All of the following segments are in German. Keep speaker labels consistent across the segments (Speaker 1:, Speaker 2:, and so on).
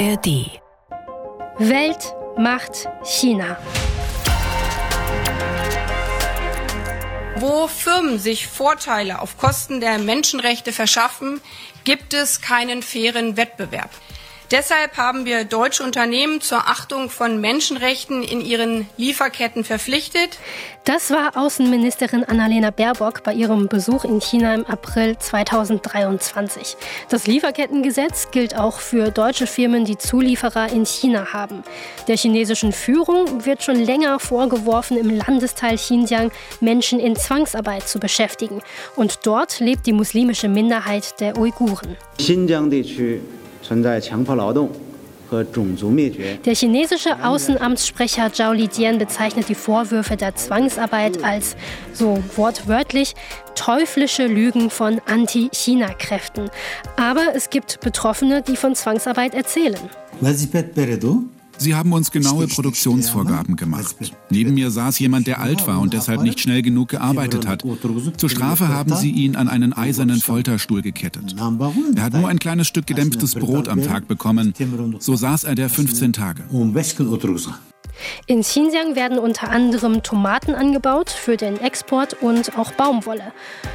Speaker 1: ARD.
Speaker 2: Welt macht China.
Speaker 3: Wo Firmen sich Vorteile auf Kosten der Menschenrechte verschaffen, gibt es keinen fairen Wettbewerb. Deshalb haben wir deutsche Unternehmen zur Achtung von Menschenrechten in ihren Lieferketten verpflichtet.
Speaker 2: Das war Außenministerin Annalena Baerbock bei ihrem Besuch in China im April 2023. Das Lieferkettengesetz gilt auch für deutsche Firmen, die Zulieferer in China haben. Der chinesischen Führung wird schon länger vorgeworfen, im Landesteil Xinjiang Menschen in Zwangsarbeit zu beschäftigen. Und dort lebt die muslimische Minderheit der Uiguren.
Speaker 4: Xinjiang
Speaker 2: der chinesische Außenamtssprecher Zhao Lijian bezeichnet die Vorwürfe der Zwangsarbeit als, so wortwörtlich, teuflische Lügen von Anti-China-Kräften. Aber es gibt Betroffene, die von Zwangsarbeit erzählen.
Speaker 5: Sie haben uns genaue Produktionsvorgaben gemacht. Neben mir saß jemand, der alt war und deshalb nicht schnell genug gearbeitet hat. Zur Strafe haben sie ihn an einen eisernen Folterstuhl gekettet. Er hat nur ein kleines Stück gedämpftes Brot am Tag bekommen. So saß er der 15 Tage.
Speaker 2: In Xinjiang werden unter anderem Tomaten angebaut für den Export und auch Baumwolle.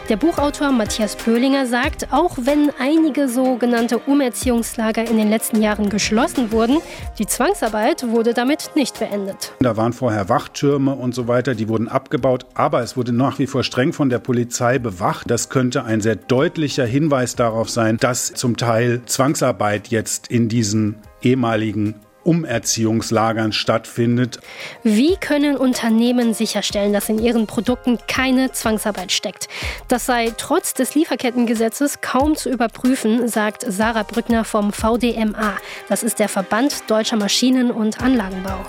Speaker 2: Der Buchautor Matthias Pöhlinger sagt, auch wenn einige sogenannte Umerziehungslager in den letzten Jahren geschlossen wurden, die Zwangsarbeit wurde damit nicht beendet.
Speaker 6: Da waren vorher Wachtürme und so weiter, die wurden abgebaut, aber es wurde nach wie vor streng von der Polizei bewacht. Das könnte ein sehr deutlicher Hinweis darauf sein, dass zum Teil Zwangsarbeit jetzt in diesen ehemaligen Umerziehungslagern stattfindet.
Speaker 2: Wie können Unternehmen sicherstellen, dass in ihren Produkten keine Zwangsarbeit steckt? Das sei trotz des Lieferkettengesetzes kaum zu überprüfen, sagt Sarah Brückner vom VDMA. Das ist der Verband Deutscher Maschinen- und Anlagenbau.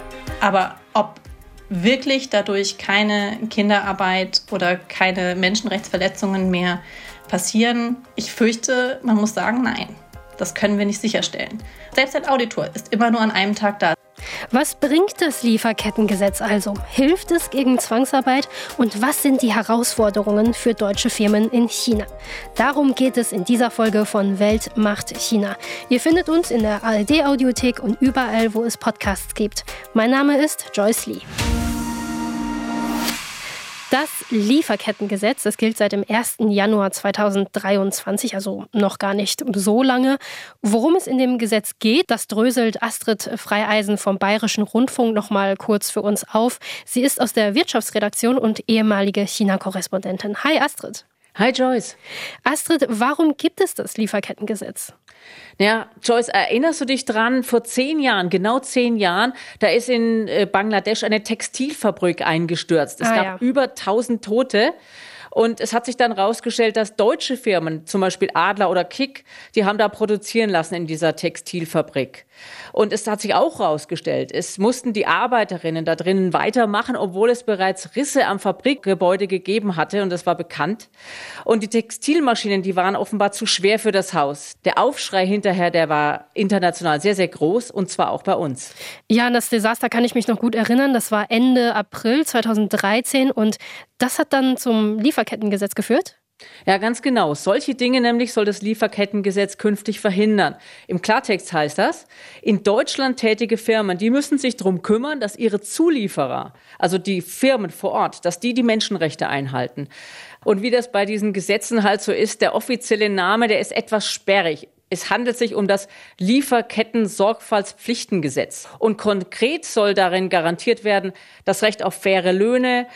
Speaker 7: Aber ob wirklich dadurch keine Kinderarbeit oder keine Menschenrechtsverletzungen mehr passieren, ich fürchte, man muss sagen, nein. Das können wir nicht sicherstellen. Selbst ein Auditor ist immer nur an einem Tag da.
Speaker 2: Was bringt das Lieferkettengesetz also? Hilft es gegen Zwangsarbeit? Und was sind die Herausforderungen für deutsche Firmen in China? Darum geht es in dieser Folge von Welt macht China. Ihr findet uns in der ARD-Audiothek und überall, wo es Podcasts gibt. Mein Name ist Joyce Lee. Das Lieferkettengesetz, das gilt seit dem 1. Januar 2023, also noch gar nicht so lange. Worum es in dem Gesetz geht, das dröselt Astrid Freieisen vom Bayerischen Rundfunk noch mal kurz für uns auf. Sie ist aus der Wirtschaftsredaktion und ehemalige China-Korrespondentin. Hi Astrid.
Speaker 8: Hi Joyce.
Speaker 2: Astrid, warum gibt es das Lieferkettengesetz?
Speaker 8: Ja, Joyce, erinnerst du dich dran, vor zehn Jahren, genau zehn Jahren, da ist in äh, Bangladesch eine Textilfabrik eingestürzt. Es ah, gab ja. über 1000 Tote. Und es hat sich dann rausgestellt, dass deutsche Firmen, zum Beispiel Adler oder Kick, die haben da produzieren lassen in dieser Textilfabrik. Und es hat sich auch rausgestellt, es mussten die Arbeiterinnen da drinnen weitermachen, obwohl es bereits Risse am Fabrikgebäude gegeben hatte und das war bekannt. Und die Textilmaschinen, die waren offenbar zu schwer für das Haus. Der Aufschrei hinterher, der war international sehr, sehr groß und zwar auch bei uns.
Speaker 2: Ja, an das Desaster kann ich mich noch gut erinnern. Das war Ende April 2013 und das hat dann zum Lieferkettengesetz geführt?
Speaker 8: Ja, ganz genau. Solche Dinge nämlich soll das Lieferkettengesetz künftig verhindern. Im Klartext heißt das, in Deutschland tätige Firmen, die müssen sich darum kümmern, dass ihre Zulieferer, also die Firmen vor Ort, dass die die Menschenrechte einhalten. Und wie das bei diesen Gesetzen halt so ist, der offizielle Name, der ist etwas sperrig. Es handelt sich um das Lieferketten-Sorgfaltspflichtengesetz. Und konkret soll darin garantiert werden, das Recht auf faire Löhne,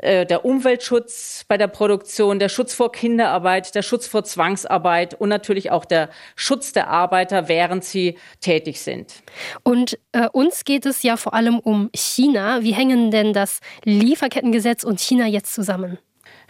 Speaker 8: der Umweltschutz bei der Produktion, der Schutz vor Kinderarbeit, der Schutz vor Zwangsarbeit und natürlich auch der Schutz der Arbeiter, während sie tätig sind.
Speaker 2: Und äh, uns geht es ja vor allem um China. Wie hängen denn das Lieferkettengesetz und China jetzt zusammen?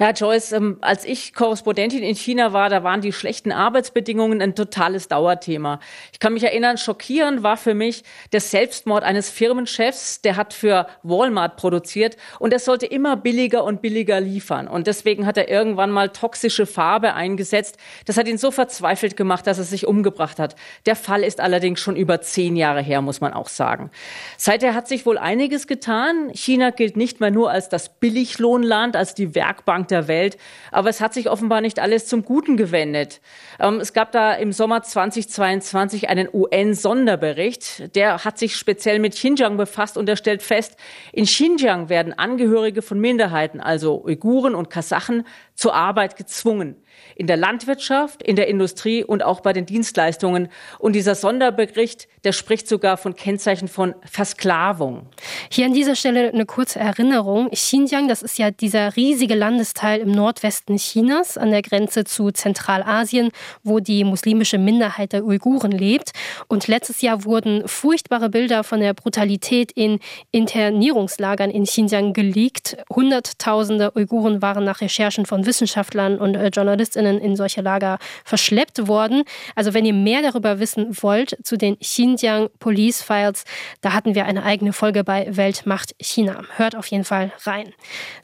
Speaker 8: Ja, Joyce, ähm, als ich Korrespondentin in China war, da waren die schlechten Arbeitsbedingungen ein totales Dauerthema. Ich kann mich erinnern, schockierend war für mich der Selbstmord eines Firmenchefs, der hat für Walmart produziert und er sollte immer billiger und billiger liefern. Und deswegen hat er irgendwann mal toxische Farbe eingesetzt. Das hat ihn so verzweifelt gemacht, dass er sich umgebracht hat. Der Fall ist allerdings schon über zehn Jahre her, muss man auch sagen. Seither hat sich wohl einiges getan. China gilt nicht mehr nur als das Billiglohnland, als die Werkbank Der Welt. Aber es hat sich offenbar nicht alles zum Guten gewendet. Ähm, es gab da im Sommer 2022 einen UN-Sonderbericht. Der hat sich speziell mit Xinjiang befasst und er stellt fest, in Xinjiang werden Angehörige von Minderheiten, also Uiguren und Kasachen, zur Arbeit gezwungen in der Landwirtschaft, in der Industrie und auch bei den Dienstleistungen. Und dieser Sonderbericht, der spricht sogar von Kennzeichen von Versklavung.
Speaker 2: Hier an dieser Stelle eine kurze Erinnerung. Xinjiang, das ist ja dieser riesige Landesteil im Nordwesten Chinas an der Grenze zu Zentralasien, wo die muslimische Minderheit der Uiguren lebt. Und letztes Jahr wurden furchtbare Bilder von der Brutalität in Internierungslagern in Xinjiang geleakt. Hunderttausende Uiguren waren nach Recherchen von Wissenschaftlern und äh, Journalistinnen in solche Lager verschleppt worden. Also wenn ihr mehr darüber wissen wollt zu den Xinjiang Police Files, da hatten wir eine eigene Folge bei Weltmacht China. Hört auf jeden Fall rein.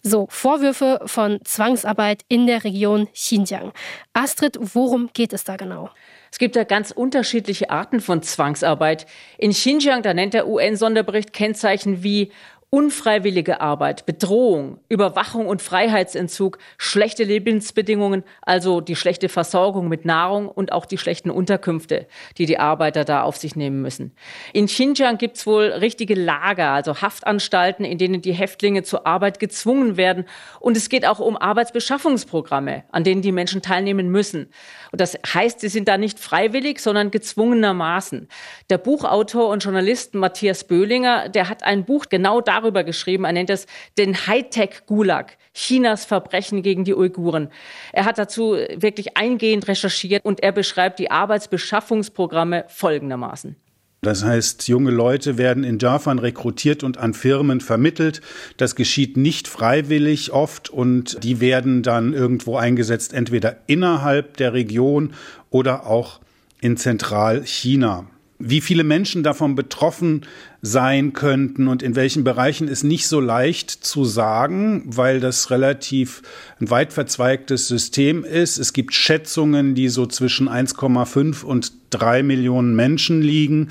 Speaker 2: So, Vorwürfe von Zwangsarbeit in der Region Xinjiang. Astrid, worum geht es da genau?
Speaker 8: Es gibt da ganz unterschiedliche Arten von Zwangsarbeit. In Xinjiang, da nennt der UN-Sonderbericht Kennzeichen wie Unfreiwillige Arbeit, Bedrohung, Überwachung und Freiheitsentzug, schlechte Lebensbedingungen, also die schlechte Versorgung mit Nahrung und auch die schlechten Unterkünfte, die die Arbeiter da auf sich nehmen müssen. In Xinjiang gibt's wohl richtige Lager, also Haftanstalten, in denen die Häftlinge zur Arbeit gezwungen werden. Und es geht auch um Arbeitsbeschaffungsprogramme, an denen die Menschen teilnehmen müssen. Und das heißt, sie sind da nicht freiwillig, sondern gezwungenermaßen. Der Buchautor und Journalist Matthias Böhlinger, der hat ein Buch genau darüber darüber geschrieben. Er nennt es den Hightech-Gulag, Chinas Verbrechen gegen die Uiguren. Er hat dazu wirklich eingehend recherchiert und er beschreibt die Arbeitsbeschaffungsprogramme folgendermaßen.
Speaker 6: Das heißt, junge Leute werden in Japan rekrutiert und an Firmen vermittelt. Das geschieht nicht freiwillig oft und die werden dann irgendwo eingesetzt, entweder innerhalb der Region oder auch in Zentralchina. Wie viele Menschen davon betroffen sein könnten und in welchen Bereichen ist nicht so leicht zu sagen, weil das relativ ein weit verzweigtes System ist. Es gibt Schätzungen, die so zwischen 1,5 und 3 Millionen Menschen liegen.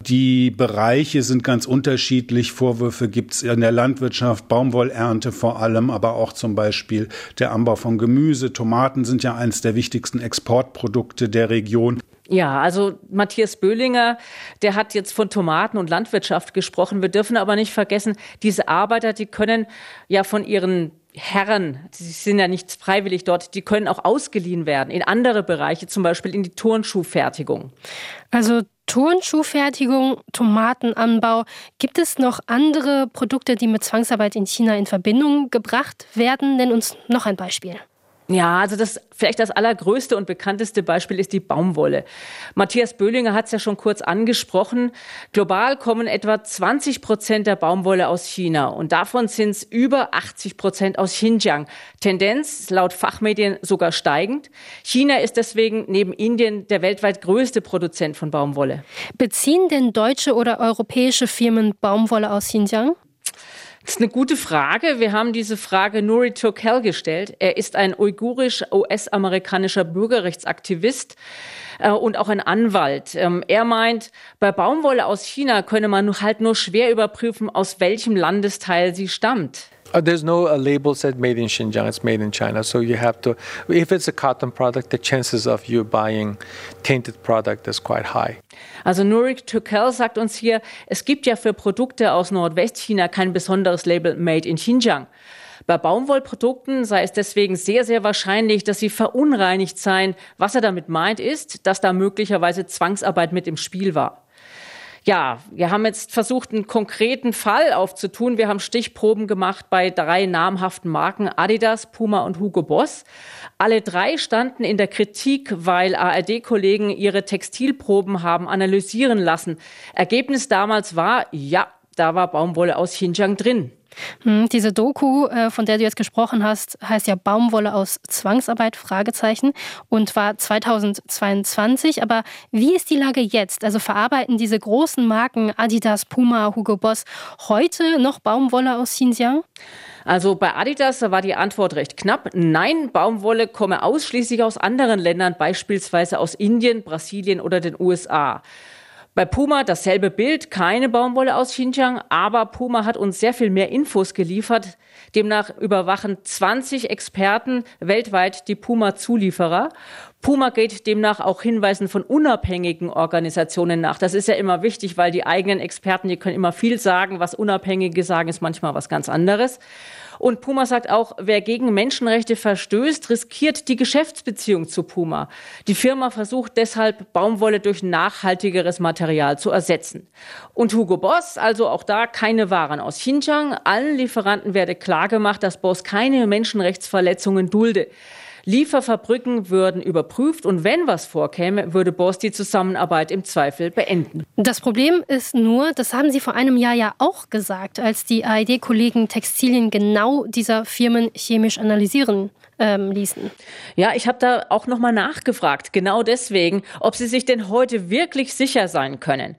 Speaker 6: Die Bereiche sind ganz unterschiedlich. Vorwürfe gibt es in der Landwirtschaft, Baumwollernte vor allem, aber auch zum Beispiel der Anbau von Gemüse. Tomaten sind ja eines der wichtigsten Exportprodukte der Region.
Speaker 8: Ja, also Matthias Böhlinger, der hat jetzt von Tomaten und Landwirtschaft gesprochen. Wir dürfen aber nicht vergessen, diese Arbeiter, die können ja von ihren Herren, sie sind ja nicht freiwillig dort, die können auch ausgeliehen werden in andere Bereiche, zum Beispiel in die Turnschuhfertigung.
Speaker 2: Also Turnschuhfertigung, Tomatenanbau. Gibt es noch andere Produkte, die mit Zwangsarbeit in China in Verbindung gebracht werden? Nenn uns noch ein Beispiel.
Speaker 8: Ja, also das vielleicht das allergrößte und bekannteste Beispiel ist die Baumwolle. Matthias Böhlinger hat es ja schon kurz angesprochen. Global kommen etwa 20 Prozent der Baumwolle aus China und davon sind es über 80 Prozent aus Xinjiang. Tendenz laut Fachmedien sogar steigend. China ist deswegen neben Indien der weltweit größte Produzent von Baumwolle.
Speaker 2: Beziehen denn deutsche oder europäische Firmen Baumwolle aus Xinjiang?
Speaker 8: Das ist eine gute Frage. Wir haben diese Frage Nuri Turkel gestellt. Er ist ein uigurisch-US-amerikanischer Bürgerrechtsaktivist äh, und auch ein Anwalt. Ähm, er meint, bei Baumwolle aus China könne man halt nur schwer überprüfen, aus welchem Landesteil sie stammt.
Speaker 1: Uh, there's no uh, label said made in Xinjiang. It's made in China. So you have to, if it's a cotton product, the chances of you buying tainted product is quite high.
Speaker 8: Also Nurik Turkel sagt uns hier, es gibt ja für Produkte aus Nordwestchina kein besonderes Label Made in Xinjiang. Bei Baumwollprodukten sei es deswegen sehr, sehr wahrscheinlich, dass sie verunreinigt seien. Was er damit meint, ist, dass da möglicherweise Zwangsarbeit mit im Spiel war. Ja, wir haben jetzt versucht, einen konkreten Fall aufzutun. Wir haben Stichproben gemacht bei drei namhaften Marken Adidas, Puma und Hugo Boss. Alle drei standen in der Kritik, weil ARD-Kollegen ihre Textilproben haben analysieren lassen. Ergebnis damals war, ja, da war Baumwolle aus Xinjiang drin.
Speaker 2: Hm, diese Doku, äh, von der du jetzt gesprochen hast, heißt ja Baumwolle aus Zwangsarbeit, Fragezeichen, und war 2022. Aber wie ist die Lage jetzt? Also verarbeiten diese großen Marken Adidas, Puma, Hugo Boss heute noch Baumwolle aus Xinjiang?
Speaker 8: Also bei Adidas war die Antwort recht knapp. Nein, Baumwolle komme ausschließlich aus anderen Ländern, beispielsweise aus Indien, Brasilien oder den USA. Bei Puma dasselbe Bild, keine Baumwolle aus Xinjiang, aber Puma hat uns sehr viel mehr Infos geliefert. Demnach überwachen 20 Experten weltweit die Puma-Zulieferer. Puma geht demnach auch Hinweisen von unabhängigen Organisationen nach. Das ist ja immer wichtig, weil die eigenen Experten, die können immer viel sagen. Was Unabhängige sagen, ist manchmal was ganz anderes. Und Puma sagt auch, wer gegen Menschenrechte verstößt, riskiert die Geschäftsbeziehung zu Puma. Die Firma versucht deshalb, Baumwolle durch nachhaltigeres Material zu ersetzen. Und Hugo Boss, also auch da keine Waren aus Xinjiang. Allen Lieferanten werde klargemacht, dass Boss keine Menschenrechtsverletzungen dulde. Lieferfabriken würden überprüft und wenn was vorkäme, würde Boss die Zusammenarbeit im Zweifel beenden.
Speaker 2: Das Problem ist nur, das haben Sie vor einem Jahr ja auch gesagt, als die ARD-Kollegen Textilien genau dieser Firmen chemisch analysieren ähm, ließen.
Speaker 8: Ja, ich habe da auch nochmal nachgefragt, genau deswegen, ob sie sich denn heute wirklich sicher sein können.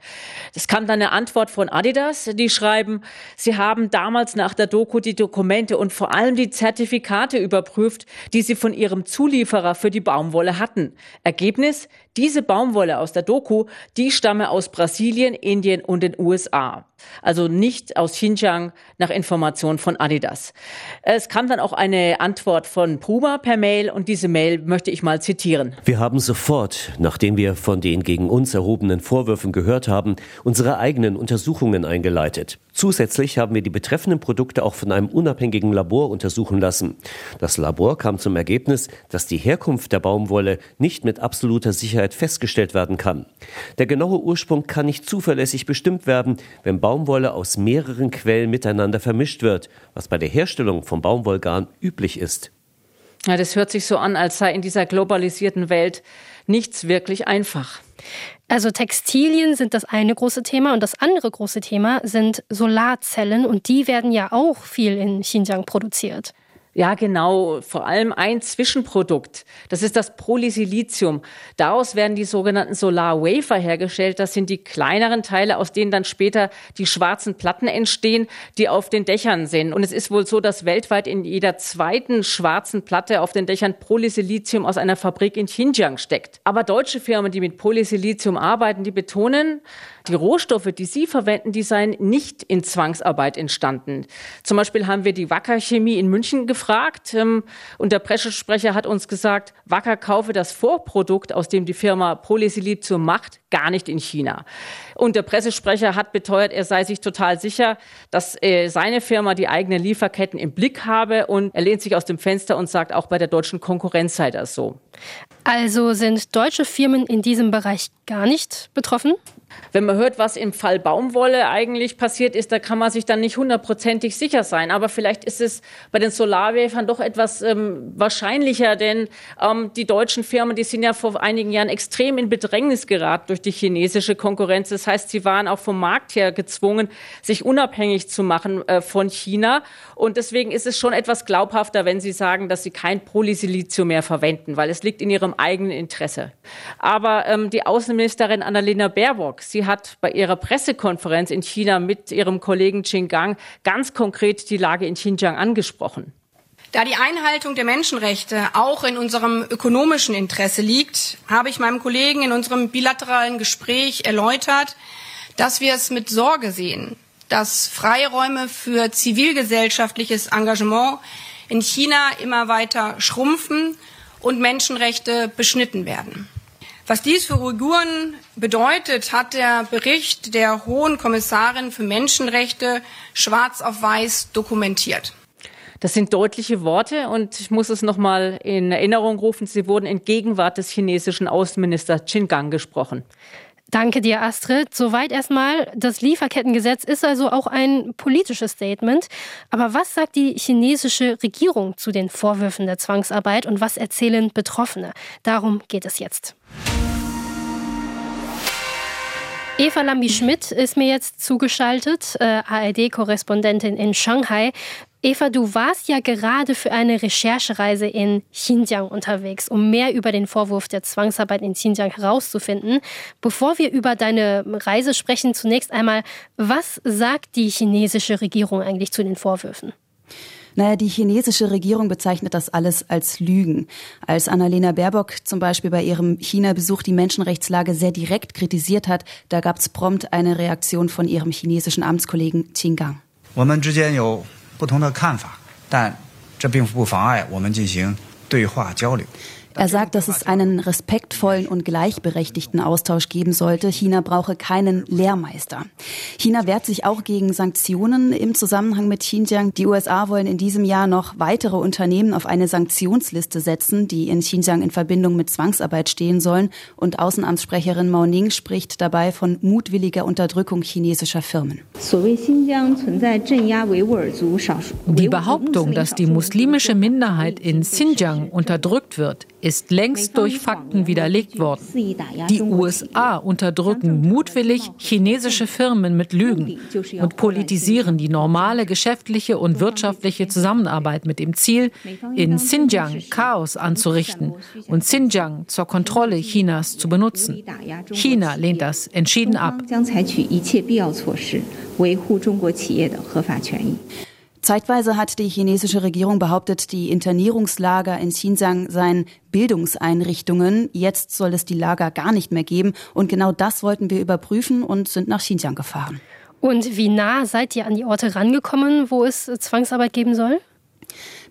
Speaker 8: Es kam dann eine Antwort von Adidas, die schreiben, sie haben damals nach der Doku die Dokumente und vor allem die Zertifikate überprüft, die sie von ihrem Zulieferer für die Baumwolle hatten. Ergebnis, diese Baumwolle aus der Doku, die stamme aus Brasilien, Indien und den USA. Also nicht aus Xinjiang nach Information von Adidas. Es kam dann auch eine Antwort von Puma per Mail und diese Mail möchte ich mal zitieren.
Speaker 4: Wir haben sofort, nachdem wir von den gegen uns erhobenen Vorwürfen gehört haben, unsere eigenen Untersuchungen eingeleitet. Zusätzlich haben wir die betreffenden Produkte auch von einem unabhängigen Labor untersuchen lassen. Das Labor kam zum Ergebnis, dass die Herkunft der Baumwolle nicht mit absoluter Sicherheit festgestellt werden kann. Der genaue Ursprung kann nicht zuverlässig bestimmt werden, wenn Baumwolle aus mehreren Quellen miteinander vermischt wird, was bei der Herstellung von Baumwollgarn üblich ist.
Speaker 8: Ja, das hört sich so an, als sei in dieser globalisierten Welt nichts wirklich einfach.
Speaker 2: Also Textilien sind das eine große Thema und das andere große Thema sind Solarzellen und die werden ja auch viel in Xinjiang produziert.
Speaker 8: Ja, genau. Vor allem ein Zwischenprodukt. Das ist das Polysilizium. Daraus werden die sogenannten Solar Wafer hergestellt. Das sind die kleineren Teile, aus denen dann später die schwarzen Platten entstehen, die auf den Dächern sind. Und es ist wohl so, dass weltweit in jeder zweiten schwarzen Platte auf den Dächern Polysilizium aus einer Fabrik in Xinjiang steckt. Aber deutsche Firmen, die mit Polysilizium arbeiten, die betonen, die Rohstoffe, die sie verwenden, die seien nicht in Zwangsarbeit entstanden. Zum Beispiel haben wir die Wacker Chemie in München gefragt ähm, und der Pressesprecher hat uns gesagt, Wacker kaufe das Vorprodukt, aus dem die Firma Polysilizium macht, gar nicht in China. Und der Pressesprecher hat beteuert, er sei sich total sicher, dass äh, seine Firma die eigenen Lieferketten im Blick habe und er lehnt sich aus dem Fenster und sagt, auch bei der deutschen Konkurrenz sei das so.
Speaker 2: Also sind deutsche Firmen in diesem Bereich gar nicht betroffen?
Speaker 8: Wenn man hört, was im Fall Baumwolle eigentlich passiert ist, da kann man sich dann nicht hundertprozentig sicher sein. Aber vielleicht ist es bei den Solarwäfern doch etwas ähm, wahrscheinlicher, denn ähm, die deutschen Firmen, die sind ja vor einigen Jahren extrem in Bedrängnis geraten durch die chinesische Konkurrenz. Das heißt, sie waren auch vom Markt her gezwungen, sich unabhängig zu machen äh, von China. Und deswegen ist es schon etwas glaubhafter, wenn sie sagen, dass sie kein Polysilizium mehr verwenden, weil es liegt in ihrem eigenen Interesse. Aber ähm, die Außenministerin Annalena Baerbock, sie hat bei ihrer Pressekonferenz in China mit ihrem Kollegen Qin Gang ganz konkret die Lage in Xinjiang angesprochen.
Speaker 3: Da die Einhaltung der Menschenrechte auch in unserem ökonomischen Interesse liegt, habe ich meinem Kollegen in unserem bilateralen Gespräch erläutert, dass wir es mit Sorge sehen, dass Freiräume für zivilgesellschaftliches Engagement in China immer weiter schrumpfen und Menschenrechte beschnitten werden. Was dies für Uiguren bedeutet, hat der Bericht der Hohen Kommissarin für Menschenrechte schwarz auf weiß dokumentiert.
Speaker 8: Das sind deutliche Worte und ich muss es noch mal in Erinnerung rufen. Sie wurden in Gegenwart des chinesischen Außenministers Qin Gang gesprochen.
Speaker 2: Danke dir, Astrid. Soweit erstmal. Das Lieferkettengesetz ist also auch ein politisches Statement. Aber was sagt die chinesische Regierung zu den Vorwürfen der Zwangsarbeit und was erzählen Betroffene? Darum geht es jetzt. Eva Lambi-Schmidt ist mir jetzt zugeschaltet, äh, ARD-Korrespondentin in Shanghai. Eva, du warst ja gerade für eine Recherchereise in Xinjiang unterwegs, um mehr über den Vorwurf der Zwangsarbeit in Xinjiang herauszufinden. Bevor wir über deine Reise sprechen, zunächst einmal, was sagt die chinesische Regierung eigentlich zu den Vorwürfen?
Speaker 9: Naja, die chinesische Regierung bezeichnet das alles als Lügen. Als Annalena Baerbock zum Beispiel bei ihrem China-Besuch die Menschenrechtslage sehr direkt kritisiert hat, da gab es prompt eine Reaktion von ihrem chinesischen Amtskollegen Qin Gang. 不同的看法，但这并不妨碍我们进行。Er sagt, dass es einen respektvollen und gleichberechtigten Austausch geben sollte. China brauche keinen Lehrmeister. China wehrt sich auch gegen Sanktionen im Zusammenhang mit Xinjiang. Die USA wollen in diesem Jahr noch weitere Unternehmen auf eine Sanktionsliste setzen, die in Xinjiang in Verbindung mit Zwangsarbeit stehen sollen. Und Außenamtssprecherin Mao Ning spricht dabei von mutwilliger Unterdrückung chinesischer Firmen.
Speaker 10: Die Behauptung, dass die muslimische Minderheit in Xinjiang unterdrückt wird, ist längst durch Fakten widerlegt worden. Die USA unterdrücken mutwillig chinesische Firmen mit Lügen und politisieren die normale geschäftliche und wirtschaftliche Zusammenarbeit mit dem Ziel, in Xinjiang Chaos anzurichten und Xinjiang zur Kontrolle Chinas zu benutzen. China lehnt das entschieden ab.
Speaker 9: Zeitweise hat die chinesische Regierung behauptet, die Internierungslager in Xinjiang seien Bildungseinrichtungen. Jetzt soll es die Lager gar nicht mehr geben. Und genau das wollten wir überprüfen und sind nach Xinjiang gefahren.
Speaker 2: Und wie nah seid ihr an die Orte rangekommen, wo es Zwangsarbeit geben soll?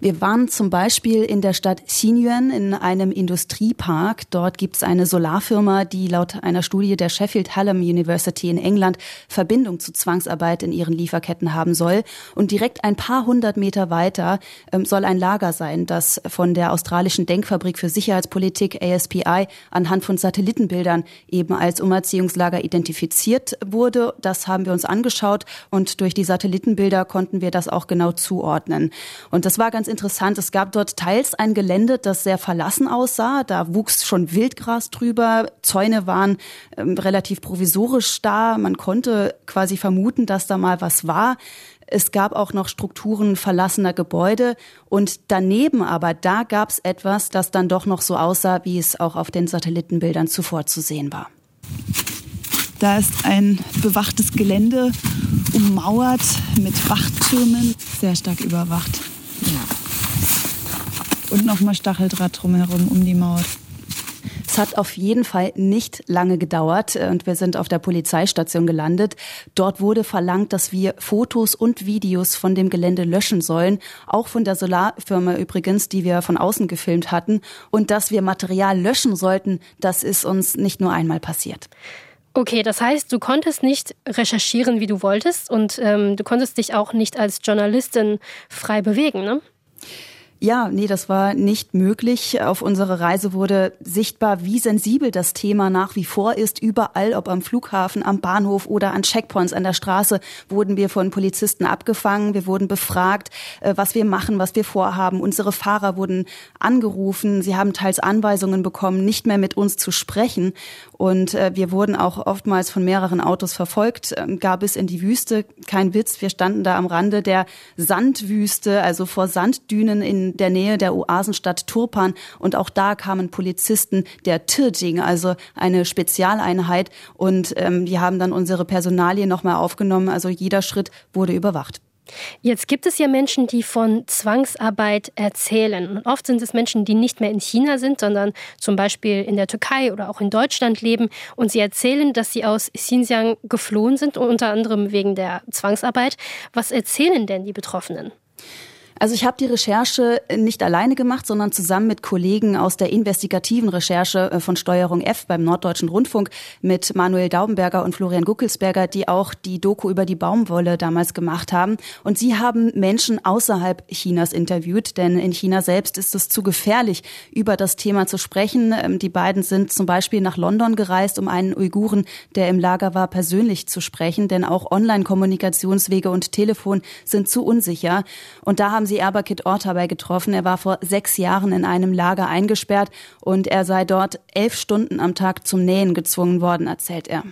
Speaker 9: Wir waren zum Beispiel in der Stadt Xinyuan in einem Industriepark. Dort gibt es eine Solarfirma, die laut einer Studie der Sheffield Hallam University in England Verbindung zu Zwangsarbeit in ihren Lieferketten haben soll. Und direkt ein paar hundert Meter weiter ähm, soll ein Lager sein, das von der australischen Denkfabrik für Sicherheitspolitik ASPI anhand von Satellitenbildern eben als Umerziehungslager identifiziert wurde. Das haben wir uns angeschaut und durch die Satellitenbilder konnten wir das auch genau zuordnen. Und das war ganz interessant. Es gab dort teils ein Gelände, das sehr verlassen aussah. Da wuchs schon Wildgras drüber. Zäune waren ähm, relativ provisorisch da. Man konnte quasi vermuten, dass da mal was war. Es gab auch noch Strukturen verlassener Gebäude und daneben aber, da gab es etwas, das dann doch noch so aussah, wie es auch auf den Satellitenbildern zuvor zu sehen war. Da ist ein bewachtes Gelände, ummauert mit Wachtürmen, sehr stark überwacht. Und nochmal Stacheldraht drumherum um die Mauer. Es hat auf jeden Fall nicht lange gedauert äh, und wir sind auf der Polizeistation gelandet. Dort wurde verlangt, dass wir Fotos und Videos von dem Gelände löschen sollen, auch von der Solarfirma übrigens, die wir von außen gefilmt hatten, und dass wir Material löschen sollten. Das ist uns nicht nur einmal passiert.
Speaker 2: Okay, das heißt, du konntest nicht recherchieren, wie du wolltest und ähm, du konntest dich auch nicht als Journalistin frei bewegen, ne?
Speaker 9: Ja, nee, das war nicht möglich. Auf unserer Reise wurde sichtbar, wie sensibel das Thema nach wie vor ist. Überall, ob am Flughafen, am Bahnhof oder an Checkpoints an der Straße, wurden wir von Polizisten abgefangen. Wir wurden befragt, äh, was wir machen, was wir vorhaben. Unsere Fahrer wurden angerufen. Sie haben teils Anweisungen bekommen, nicht mehr mit uns zu sprechen. Und äh, wir wurden auch oftmals von mehreren Autos verfolgt, ähm, gar bis in die Wüste. Kein Witz, wir standen da am Rande der Sandwüste, also vor Sanddünen in der Nähe der Oasenstadt Turpan und auch da kamen Polizisten der Tirjing, also eine Spezialeinheit und ähm, die haben dann unsere Personalien nochmal aufgenommen. Also jeder Schritt wurde überwacht.
Speaker 2: Jetzt gibt es ja Menschen, die von Zwangsarbeit erzählen. Und oft sind es Menschen, die nicht mehr in China sind, sondern zum Beispiel in der Türkei oder auch in Deutschland leben. Und sie erzählen, dass sie aus Xinjiang geflohen sind, unter anderem wegen der Zwangsarbeit. Was erzählen denn die Betroffenen?
Speaker 9: Also ich habe die Recherche nicht alleine gemacht, sondern zusammen mit Kollegen aus der investigativen Recherche äh, von Steuerung F beim Norddeutschen Rundfunk mit Manuel Daubenberger und Florian Guckelsberger, die auch die Doku über die Baumwolle damals gemacht haben. Und sie haben Menschen außerhalb Chinas interviewt, denn in China selbst ist es zu gefährlich, über das Thema zu sprechen. Ähm, die beiden sind zum Beispiel nach London gereist, um einen Uiguren, der im Lager war, persönlich zu sprechen, denn auch Online-Kommunikationswege und Telefon sind zu unsicher. Und da haben haben sie Erbakit Ortabay getroffen. Er war vor sechs Jahren in einem Lager eingesperrt und er sei dort elf Stunden am Tag zum Nähen gezwungen worden, erzählt er.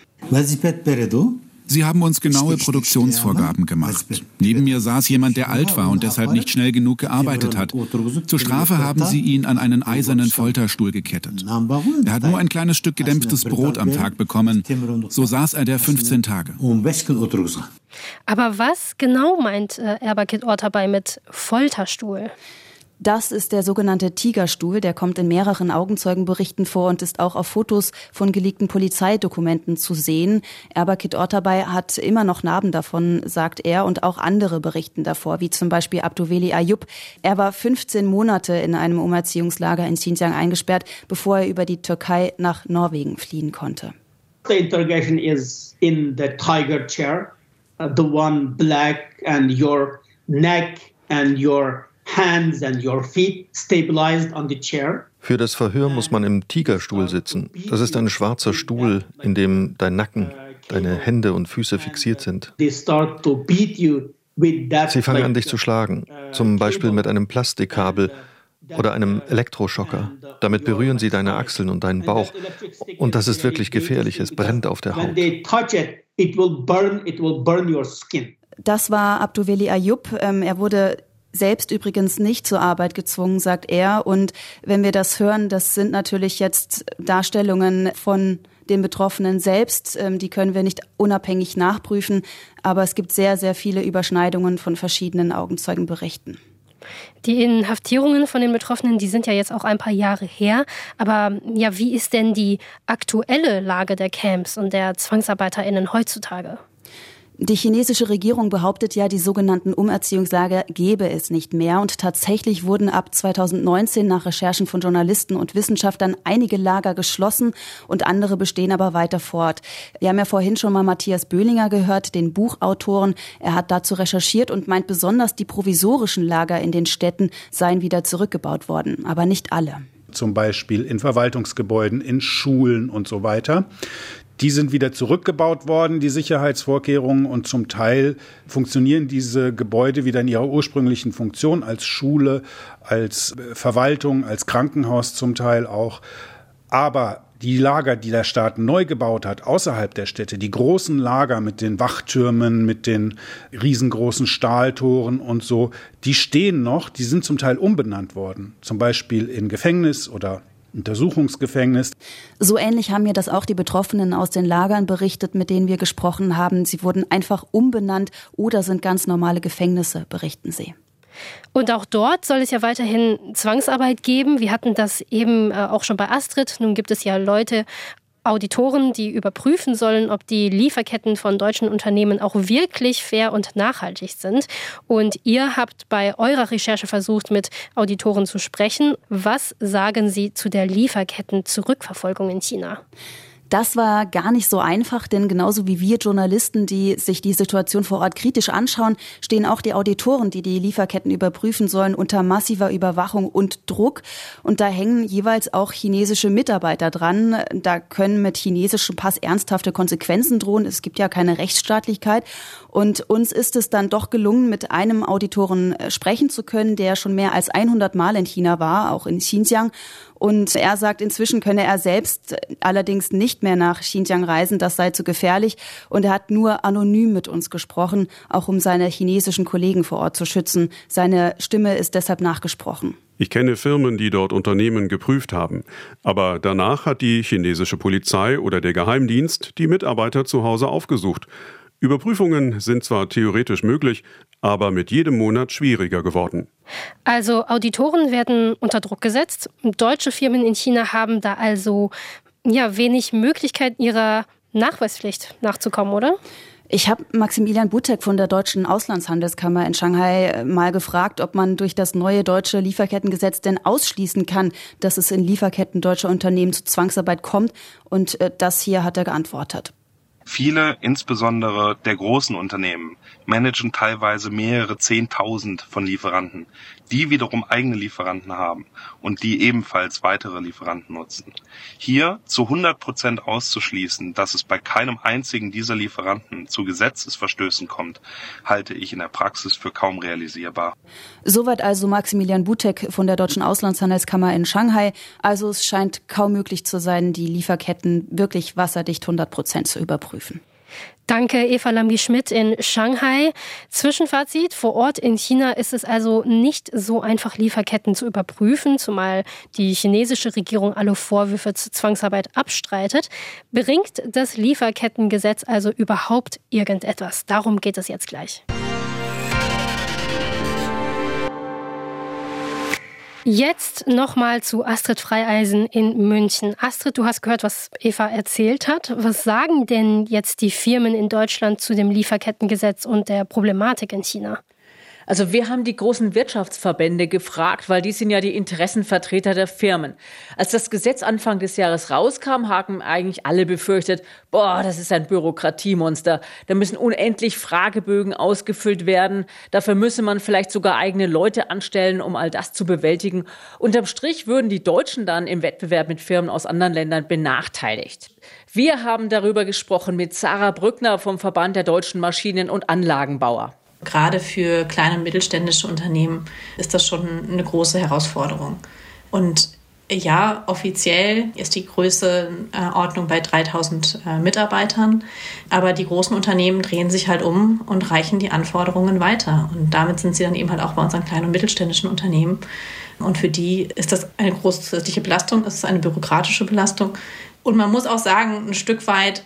Speaker 5: Sie haben uns genaue Produktionsvorgaben gemacht. Neben mir saß jemand, der alt war und deshalb nicht schnell genug gearbeitet hat. Zur Strafe haben sie ihn an einen eisernen Folterstuhl gekettet. Er hat nur ein kleines Stück gedämpftes Brot am Tag bekommen. So saß er der 15 Tage.
Speaker 2: Aber was genau meint äh, Erbakit Ortabay mit Folterstuhl?
Speaker 9: Das ist der sogenannte Tigerstuhl, der kommt in mehreren Augenzeugenberichten vor und ist auch auf Fotos von geleakten Polizeidokumenten zu sehen. Erbakit Ortabay hat immer noch Narben davon, sagt er, und auch andere berichten davor, wie zum Beispiel Abduveli Ayub. Er war 15 Monate in einem Umerziehungslager in Xinjiang eingesperrt, bevor er über die Türkei nach Norwegen fliehen konnte.
Speaker 11: The interrogation is in the tiger chair, the one black and your neck and your hands and your feet stabilized on the chair.
Speaker 12: Für das Verhör muss man im Tigerstuhl sitzen. Das ist ein schwarzer Stuhl, in dem dein Nacken, deine Hände und Füße fixiert sind. Sie fangen an, dich zu schlagen, zum Beispiel mit einem Plastikkabel oder einem Elektroschocker. Damit berühren sie deine Achseln und deinen Bauch. Und das ist wirklich gefährlich. Es brennt auf der Haut.
Speaker 9: Das war Abduveli Ayub. Ähm, er wurde selbst übrigens nicht zur Arbeit gezwungen, sagt er. Und wenn wir das hören, das sind natürlich jetzt Darstellungen von den Betroffenen selbst. Ähm, die können wir nicht unabhängig nachprüfen. Aber es gibt sehr, sehr viele Überschneidungen von verschiedenen Augenzeugenberichten.
Speaker 2: Die Inhaftierungen von den Betroffenen, die sind ja jetzt auch ein paar Jahre her. Aber ja, wie ist denn die aktuelle Lage der Camps und der ZwangsarbeiterInnen heutzutage?
Speaker 9: Die chinesische Regierung behauptet ja, die sogenannten Umerziehungslager gebe es nicht mehr. Und tatsächlich wurden ab 2019 nach Recherchen von Journalisten und Wissenschaftlern einige Lager geschlossen und andere bestehen aber weiter fort. Wir haben ja vorhin schon mal Matthias Böhlinger gehört, den Buchautoren. Er hat dazu recherchiert und meint besonders, die provisorischen Lager in den Städten seien wieder zurückgebaut worden, aber nicht alle
Speaker 6: zum Beispiel in Verwaltungsgebäuden, in Schulen und so weiter. Die sind wieder zurückgebaut worden, die Sicherheitsvorkehrungen, und zum Teil funktionieren diese Gebäude wieder in ihrer ursprünglichen Funktion als Schule, als Verwaltung, als Krankenhaus zum Teil auch. Aber die Lager, die der Staat neu gebaut hat, außerhalb der Städte, die großen Lager mit den Wachtürmen, mit den riesengroßen Stahltoren und so, die stehen noch, die sind zum Teil umbenannt worden. Zum Beispiel in Gefängnis oder Untersuchungsgefängnis.
Speaker 9: So ähnlich haben mir das auch die Betroffenen aus den Lagern berichtet, mit denen wir gesprochen haben. Sie wurden einfach umbenannt oder sind ganz normale Gefängnisse, berichten sie.
Speaker 2: Und auch dort soll es ja weiterhin Zwangsarbeit geben. Wir hatten das eben äh, auch schon bei Astrid. Nun gibt es ja Leute Auditoren, die überprüfen sollen, ob die Lieferketten von deutschen Unternehmen auch wirklich fair und nachhaltig sind. Und ihr habt bei eurer Recherche versucht, mit Auditoren zu sprechen. Was sagen sie zu der Lieferketten-Zurückverfolgung in China?
Speaker 9: Das war gar nicht so einfach, denn genauso wie wir Journalisten, die sich die Situation vor Ort kritisch anschauen, stehen auch die Auditoren, die die Lieferketten überprüfen sollen, unter massiver Überwachung und Druck. Und da hängen jeweils auch chinesische Mitarbeiter dran. Da können mit chinesischem Pass ernsthafte Konsequenzen drohen. Es gibt ja keine Rechtsstaatlichkeit. Und uns ist es dann doch gelungen, mit einem Auditoren äh, sprechen zu können, der schon mehr als 100 Mal in China war, auch in Xinjiang. Und er sagt, inzwischen könne er selbst allerdings nicht mehr nach Xinjiang reisen, das sei zu gefährlich. Und er hat nur anonym mit uns gesprochen, auch um seine chinesischen Kollegen vor Ort zu schützen. Seine Stimme ist deshalb nachgesprochen.
Speaker 13: Ich kenne Firmen, die dort Unternehmen geprüft haben. Aber danach hat die chinesische Polizei oder der Geheimdienst die Mitarbeiter zu Hause aufgesucht. Überprüfungen sind zwar theoretisch möglich, aber mit jedem Monat schwieriger geworden.
Speaker 2: Also Auditoren werden unter Druck gesetzt. Deutsche Firmen in China haben da also ja wenig Möglichkeit ihrer Nachweispflicht nachzukommen, oder?
Speaker 9: Ich habe Maximilian Butek von der Deutschen Auslandshandelskammer in Shanghai äh, mal gefragt, ob man durch das neue deutsche Lieferkettengesetz denn ausschließen kann, dass es in Lieferketten deutscher Unternehmen zu Zwangsarbeit kommt. Und äh, das hier hat er geantwortet.
Speaker 14: Viele, insbesondere der großen Unternehmen, managen teilweise mehrere Zehntausend von Lieferanten, die wiederum eigene Lieferanten haben und die ebenfalls weitere Lieferanten nutzen. Hier zu 100 Prozent auszuschließen, dass es bei keinem einzigen dieser Lieferanten zu Gesetzesverstößen kommt, halte ich in der Praxis für kaum realisierbar.
Speaker 9: Soweit also Maximilian Butek von der Deutschen Auslandshandelskammer in Shanghai. Also es scheint kaum möglich zu sein, die Lieferketten wirklich wasserdicht 100 Prozent zu überprüfen.
Speaker 2: Danke, Eva Lambi-Schmidt in Shanghai. Zwischenfazit, vor Ort in China ist es also nicht so einfach, Lieferketten zu überprüfen, zumal die chinesische Regierung alle Vorwürfe zur Zwangsarbeit abstreitet. Bringt das Lieferkettengesetz also überhaupt irgendetwas? Darum geht es jetzt gleich. Jetzt nochmal zu Astrid Freieisen in München. Astrid, du hast gehört, was Eva erzählt hat. Was sagen denn jetzt die Firmen in Deutschland zu dem Lieferkettengesetz und der Problematik in China?
Speaker 8: Also wir haben die großen Wirtschaftsverbände gefragt, weil die sind ja die Interessenvertreter der Firmen. Als das Gesetz Anfang des Jahres rauskam, haben eigentlich alle befürchtet, boah, das ist ein Bürokratiemonster. Da müssen unendlich Fragebögen ausgefüllt werden. Dafür müsse man vielleicht sogar eigene Leute anstellen, um all das zu bewältigen. Unterm Strich würden die Deutschen dann im Wettbewerb mit Firmen aus anderen Ländern benachteiligt. Wir haben darüber gesprochen mit Sarah Brückner vom Verband der deutschen Maschinen- und Anlagenbauer.
Speaker 7: Gerade für kleine und mittelständische Unternehmen ist das schon eine große Herausforderung. Und ja, offiziell ist die Größenordnung bei 3000 äh, Mitarbeitern, aber die großen Unternehmen drehen sich halt um und reichen die Anforderungen weiter. Und damit sind sie dann eben halt auch bei unseren kleinen und mittelständischen Unternehmen. Und für die ist das eine große Belastung, es ist eine bürokratische Belastung. Und man muss auch sagen, ein Stück weit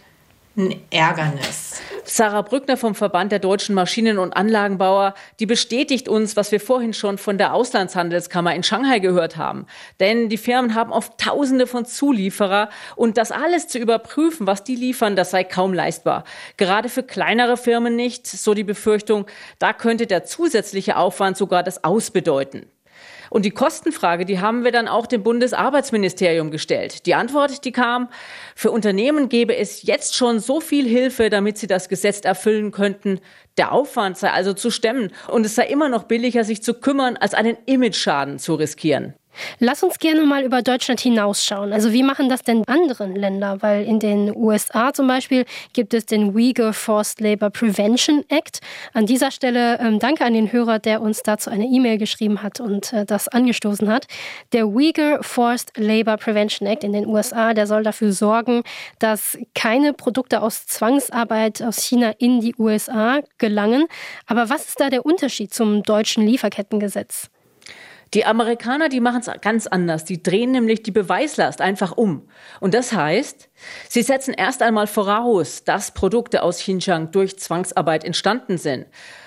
Speaker 7: ein Ärgernis.
Speaker 8: Sarah Brückner vom Verband der deutschen Maschinen- und Anlagenbauer, die bestätigt uns, was wir vorhin schon von der Auslandshandelskammer in Shanghai gehört haben. Denn die Firmen haben oft Tausende von Zulieferer und das alles zu überprüfen, was die liefern, das sei kaum leistbar. Gerade für kleinere Firmen nicht, so die Befürchtung, da könnte der zusätzliche Aufwand sogar das Ausbedeuten. Und die Kostenfrage, die haben wir dann auch dem Bundesarbeitsministerium gestellt. Die Antwort, die kam, für Unternehmen gäbe es jetzt schon so viel Hilfe, damit sie das Gesetz erfüllen könnten. Der Aufwand sei also zu stemmen und es sei immer noch billiger, sich zu kümmern, als einen Imageschaden zu riskieren.
Speaker 2: Lass uns gerne mal über Deutschland hinausschauen. Also wie machen das denn andere Länder? Weil in den USA zum Beispiel gibt es den Uyghur Forced Labor Prevention Act. An dieser Stelle ähm, danke an den Hörer, der uns dazu eine E-Mail geschrieben hat und äh, das angestoßen hat. Der Uyghur Forced Labor Prevention Act in den USA, der soll dafür sorgen, dass keine Produkte aus Zwangsarbeit aus China in die USA gelangen. Aber was ist da der Unterschied zum deutschen Lieferkettengesetz?
Speaker 8: Die Amerikaner, die machen es ganz anders. Die drehen nämlich die Beweislast einfach um. Und das heißt, sie setzen erst einmal voraus, dass Produkte aus Xinjiang durch Zwangsarbeit entstanden sind.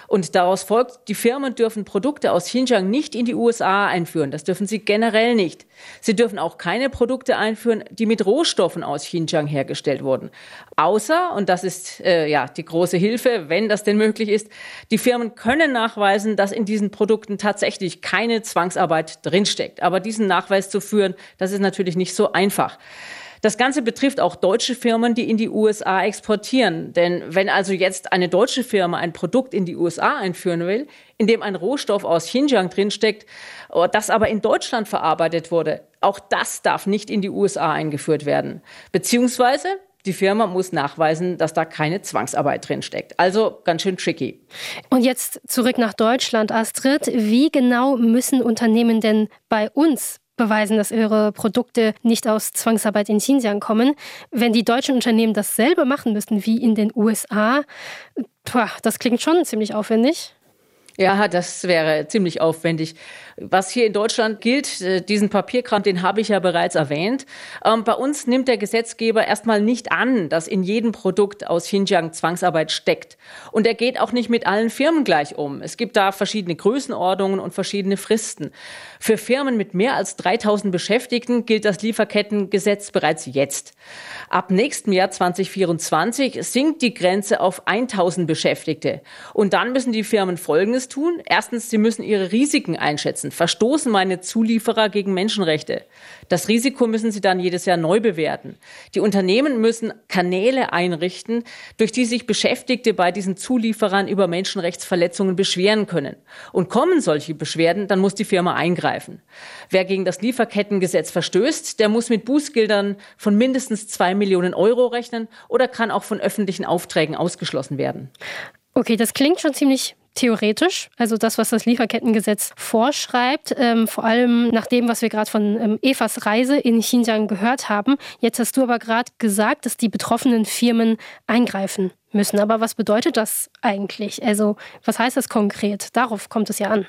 Speaker 8: Und daraus folgt, die Firmen dürfen Produkte aus Xinjiang nicht in die USA einführen. Das dürfen sie generell nicht. Sie dürfen auch keine Produkte einführen, die mit Rohstoffen aus Xinjiang hergestellt wurden. Außer, und das ist äh, ja die große Hilfe, wenn das denn möglich ist, die Firmen können nachweisen, dass in diesen Produkten tatsächlich keine Zwangsarbeit drinsteckt. Aber diesen Nachweis zu führen, das ist natürlich nicht so einfach. Das Ganze betrifft auch deutsche Firmen, die in die USA exportieren. Denn wenn also jetzt eine deutsche Firma ein Produkt in die USA einführen will, in dem ein Rohstoff aus Xinjiang drinsteckt, oh, das aber in Deutschland verarbeitet wurde, auch das darf nicht in die USA eingeführt werden. Beziehungsweise die Firma muss nachweisen, dass da keine Zwangsarbeit drinsteckt. Also ganz schön tricky.
Speaker 2: Und jetzt zurück nach Deutschland, Astrid. Wie genau müssen Unternehmen denn bei uns beweisen, dass ihre Produkte nicht aus Zwangsarbeit in Xinjiang kommen. Wenn die deutschen Unternehmen dasselbe machen müssten wie in den USA, das klingt schon ziemlich aufwendig.
Speaker 8: Ja, das wäre ziemlich aufwendig. Was hier in Deutschland gilt, äh, diesen Papierkram, den habe ich ja bereits erwähnt. Ähm, bei uns nimmt der Gesetzgeber erstmal nicht an, dass in jedem Produkt aus Xinjiang Zwangsarbeit steckt. Und er geht auch nicht mit allen Firmen gleich um. Es gibt da verschiedene Größenordnungen und verschiedene Fristen. Für Firmen mit mehr als 3000 Beschäftigten gilt das Lieferkettengesetz bereits jetzt. Ab nächstem Jahr 2024 sinkt die Grenze auf 1000 Beschäftigte. Und dann müssen die Firmen Folgendes tun. Erstens, sie müssen ihre Risiken einschätzen. Verstoßen meine Zulieferer gegen Menschenrechte? Das Risiko müssen sie dann jedes Jahr neu bewerten. Die Unternehmen müssen Kanäle einrichten, durch die sich Beschäftigte bei diesen Zulieferern über Menschenrechtsverletzungen beschweren können. Und kommen solche Beschwerden, dann muss die Firma eingreifen. Wer gegen das Lieferkettengesetz verstößt, der muss mit Bußgeldern von mindestens zwei Millionen Euro rechnen oder kann auch von öffentlichen Aufträgen ausgeschlossen werden.
Speaker 2: Okay, das klingt schon ziemlich theoretisch, also das, was das Lieferkettengesetz vorschreibt, ähm, vor allem nach dem, was wir gerade von ähm, Evas Reise in Xinjiang gehört haben. Jetzt hast du aber gerade gesagt, dass die betroffenen Firmen eingreifen müssen. Aber was bedeutet das eigentlich? Also was heißt das konkret? Darauf kommt es ja an.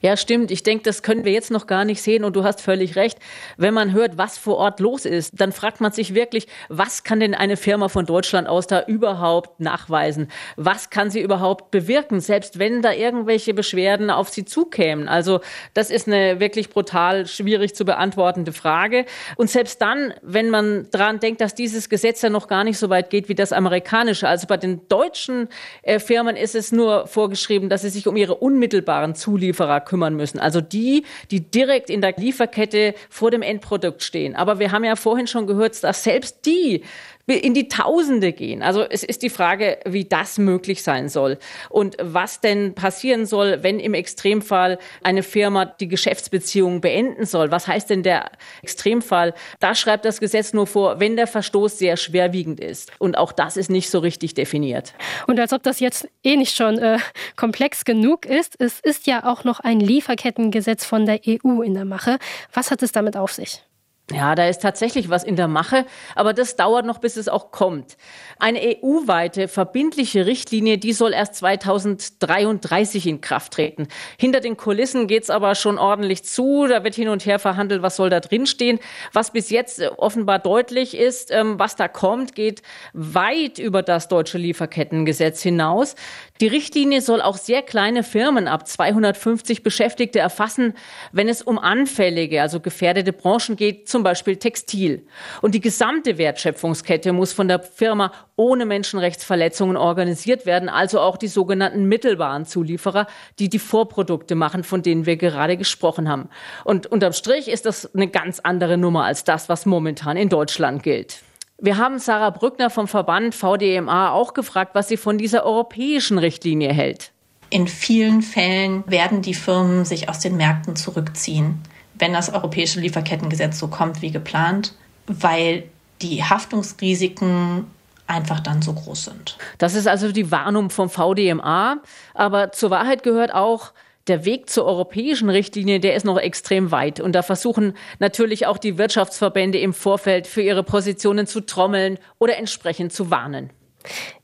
Speaker 8: Ja, stimmt. Ich denke, das können wir jetzt noch gar nicht sehen und du hast völlig recht. Wenn man hört, was vor Ort los ist, dann fragt man sich wirklich, was kann denn eine Firma von Deutschland aus da überhaupt nachweisen? Was kann sie überhaupt bewirken, selbst wenn da irgendwelche Beschwerden auf sie zukämen? Also das ist eine wirklich brutal schwierig zu beantwortende Frage. Und selbst dann, wenn man daran denkt, dass dieses Gesetz ja noch gar nicht so weit geht wie das amerikanische, also bei den deutschen äh, Firmen ist es nur vorgeschrieben, dass sie sich um ihre unmittelbaren Zulieferer Zulieferer kümmern müssen. Also die, die direkt in der Lieferkette vor dem Endprodukt stehen. Aber wir haben ja vorhin schon gehört, dass selbst die in die Tausende gehen. Also es ist die Frage, wie das möglich sein soll und was denn passieren soll, wenn im Extremfall eine Firma die Geschäftsbeziehungen beenden soll. Was heißt denn der Extremfall? Da schreibt das Gesetz nur vor, wenn der Verstoß sehr schwerwiegend ist. Und auch das ist nicht so richtig definiert.
Speaker 2: Und als ob das jetzt eh nicht schon äh, komplex genug ist, es ist ja auch noch ein Lieferkettengesetz von der EU in der Mache. Was hat es damit auf sich?
Speaker 8: Ja, da ist tatsächlich was in der Mache, aber das dauert noch, bis es auch kommt. Eine EU-weite verbindliche Richtlinie, die soll erst 2033 in Kraft treten. Hinter den Kulissen geht's aber schon ordentlich zu. Da wird hin und her verhandelt, was soll da drinstehen. Was bis jetzt offenbar deutlich ist, ähm, was da kommt, geht weit über das deutsche Lieferkettengesetz hinaus. Die Richtlinie soll auch sehr kleine Firmen ab 250 Beschäftigte erfassen, wenn es um anfällige, also gefährdete Branchen geht, zum Beispiel Textil. Und die gesamte Wertschöpfungskette muss von der Firma ohne Menschenrechtsverletzungen organisiert werden, also auch die sogenannten mittelbaren Zulieferer, die die Vorprodukte machen, von denen wir gerade gesprochen haben. Und unterm Strich ist das eine ganz andere Nummer als das, was momentan in Deutschland gilt. Wir haben Sarah Brückner vom Verband VDMA auch gefragt, was sie von dieser europäischen Richtlinie hält.
Speaker 7: In vielen Fällen werden die Firmen sich aus den Märkten zurückziehen, wenn das europäische Lieferkettengesetz so kommt wie geplant, weil die Haftungsrisiken einfach dann so groß sind.
Speaker 8: Das ist also die Warnung vom VDMA. Aber zur Wahrheit gehört auch, der Weg zur europäischen Richtlinie, der ist noch extrem weit. Und da versuchen natürlich auch die Wirtschaftsverbände im Vorfeld für ihre Positionen zu trommeln oder entsprechend zu warnen.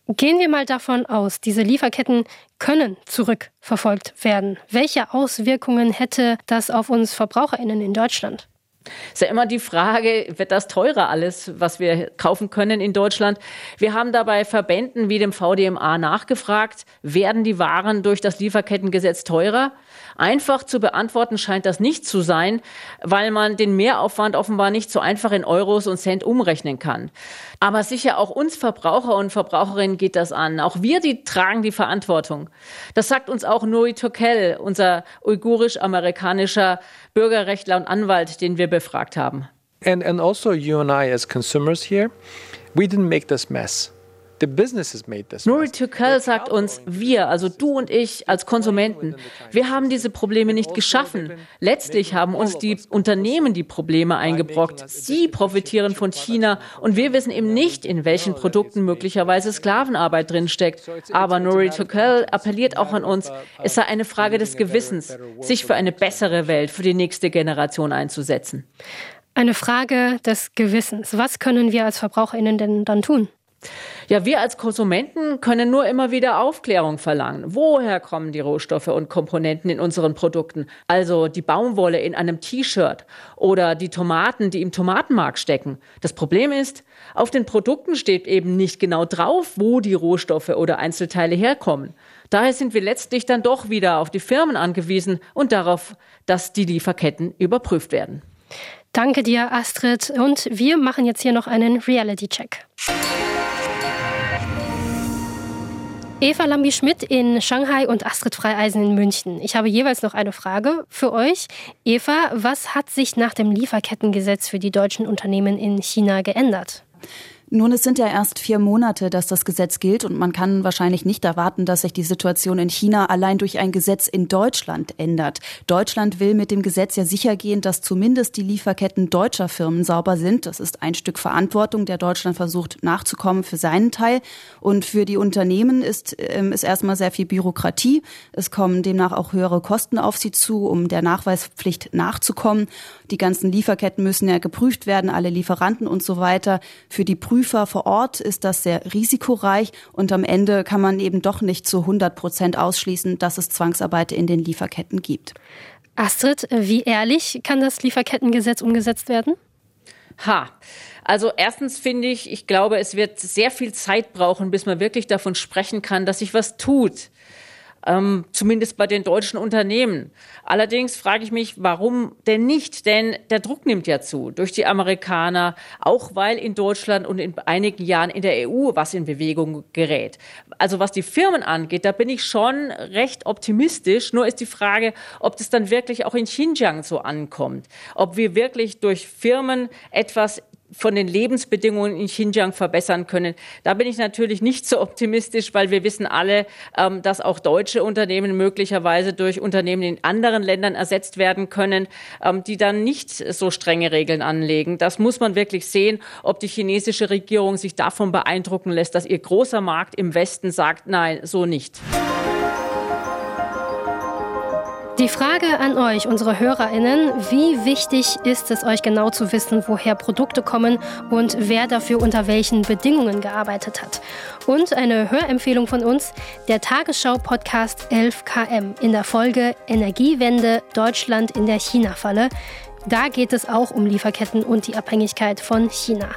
Speaker 2: Gehen wir mal davon aus, diese Lieferketten können zurückverfolgt werden. Welche Auswirkungen hätte das auf uns Verbraucherinnen in Deutschland?
Speaker 8: Ist ja immer die Frage, wird das teurer alles, was wir kaufen können in Deutschland? Wir haben dabei Verbänden wie dem VDMA nachgefragt, werden die Waren durch das Lieferkettengesetz teurer? Einfach zu beantworten scheint das nicht zu sein, weil man den Mehraufwand offenbar nicht so einfach in Euros und Cent umrechnen kann. Aber sicher auch uns Verbraucher und Verbraucherinnen geht das an. Auch wir, die tragen die Verantwortung. Das sagt uns auch Nuri Turkel, unser uigurisch-amerikanischer Bürgerrechtler und Anwalt, den wir befragt haben.
Speaker 1: And, and also you and I as consumers here, we didn't make this mess.
Speaker 8: Nuri Turkel sagt uns, wir, also du und ich als Konsumenten, wir haben diese Probleme nicht geschaffen. Letztlich haben uns die Unternehmen die Probleme eingebrockt. Sie profitieren von China und wir wissen eben nicht, in welchen Produkten möglicherweise Sklavenarbeit drinsteckt. Aber Nuri Turkel appelliert auch an uns, es sei eine Frage des Gewissens, sich für eine bessere Welt für die nächste Generation einzusetzen.
Speaker 2: Eine Frage des Gewissens. Was können wir als Verbraucherinnen denn dann tun?
Speaker 8: Ja, wir als Konsumenten können nur immer wieder Aufklärung verlangen. Woher kommen die Rohstoffe und Komponenten in unseren Produkten? Also die Baumwolle in einem T-Shirt oder die Tomaten, die im Tomatenmark stecken. Das Problem ist, auf den Produkten steht eben nicht genau drauf, wo die Rohstoffe oder Einzelteile herkommen. Daher sind wir letztlich dann doch wieder auf die Firmen angewiesen und darauf, dass die Lieferketten überprüft werden.
Speaker 2: Danke dir, Astrid. Und wir machen jetzt hier noch einen Reality-Check. Eva Lambi-Schmidt in Shanghai und Astrid Freieisen in München. Ich habe jeweils noch eine Frage für euch. Eva, was hat sich nach dem Lieferkettengesetz für die deutschen Unternehmen in China geändert?
Speaker 9: Nun, es sind ja erst vier Monate, dass das Gesetz gilt und man kann wahrscheinlich nicht erwarten, dass sich die Situation in China allein durch ein Gesetz in Deutschland ändert. Deutschland will mit dem Gesetz ja sicher gehen, dass zumindest die Lieferketten deutscher Firmen sauber sind. Das ist ein Stück Verantwortung, der Deutschland versucht nachzukommen für seinen Teil. Und für die Unternehmen ist, ähm, ist erstmal sehr viel Bürokratie. Es kommen demnach auch höhere Kosten auf sie zu, um der Nachweispflicht nachzukommen. Die ganzen Lieferketten müssen ja geprüft werden, alle Lieferanten und so weiter. Für die Prüfer vor Ort ist das sehr risikoreich und am Ende kann man eben doch nicht zu 100 Prozent ausschließen, dass es Zwangsarbeit in den Lieferketten gibt.
Speaker 2: Astrid, wie ehrlich kann das Lieferkettengesetz umgesetzt werden?
Speaker 8: Ha. Also erstens finde ich, ich glaube, es wird sehr viel Zeit brauchen, bis man wirklich davon sprechen kann, dass sich was tut ähm, zumindest bei den deutschen Unternehmen. Allerdings frage ich mich, warum denn nicht? Denn der Druck nimmt ja zu durch die Amerikaner, auch weil in Deutschland und in einigen Jahren in der EU was in Bewegung gerät. Also was die Firmen angeht, da bin ich schon recht optimistisch. Nur ist die Frage, ob das dann wirklich auch in Xinjiang so ankommt. Ob wir wirklich durch Firmen etwas von den Lebensbedingungen in Xinjiang verbessern können. Da bin ich natürlich nicht so optimistisch, weil wir wissen alle, ähm, dass auch deutsche Unternehmen möglicherweise durch Unternehmen in anderen Ländern ersetzt werden können, ähm, die dann nicht so strenge Regeln anlegen. Das muss man wirklich sehen, ob die chinesische Regierung sich davon beeindrucken lässt, dass ihr großer Markt im Westen sagt, nein, so nicht.
Speaker 2: Die Frage an euch, unsere HörerInnen, wie wichtig ist es euch genau zu wissen, woher Produkte kommen und wer dafür unter welchen Bedingungen gearbeitet hat? Und eine Hörempfehlung von uns, der Tagesschau-Podcast 11KM in der Folge Energiewende Deutschland in der China-Falle. Da geht es auch um Lieferketten und die Abhängigkeit von China.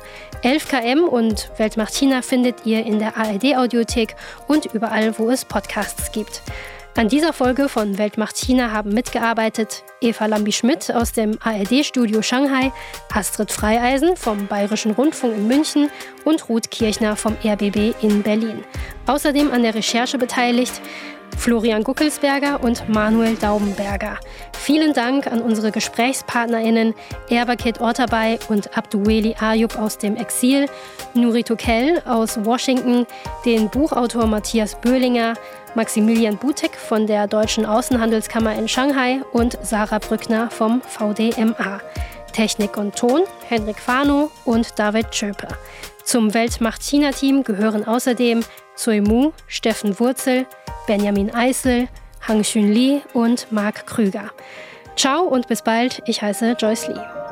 Speaker 2: 11KM und Weltmacht China findet ihr in der ARD-Audiothek und überall, wo es Podcasts gibt. An dieser Folge von Weltmacht China haben mitgearbeitet Eva Lambi-Schmidt aus dem ARD-Studio Shanghai, Astrid Freieisen vom Bayerischen Rundfunk in München und Ruth Kirchner vom RBB in Berlin. Außerdem an der Recherche beteiligt Florian Guckelsberger und Manuel Daubenberger. Vielen Dank an unsere GesprächspartnerInnen Erbakit Ortabay und Abdueli Ayub aus dem Exil, Nuri Tokel aus Washington, den Buchautor Matthias Böhlinger, Maximilian Butek von der Deutschen Außenhandelskammer in Shanghai und Sarah Brückner vom VDMA. Technik und Ton Henrik Fano und David Schöpe. Zum Weltmacht-China-Team gehören außerdem Zui Mu, Steffen Wurzel, Benjamin Eisel, Hang Xun Li und Marc Krüger. Ciao und bis bald, ich heiße Joyce Lee.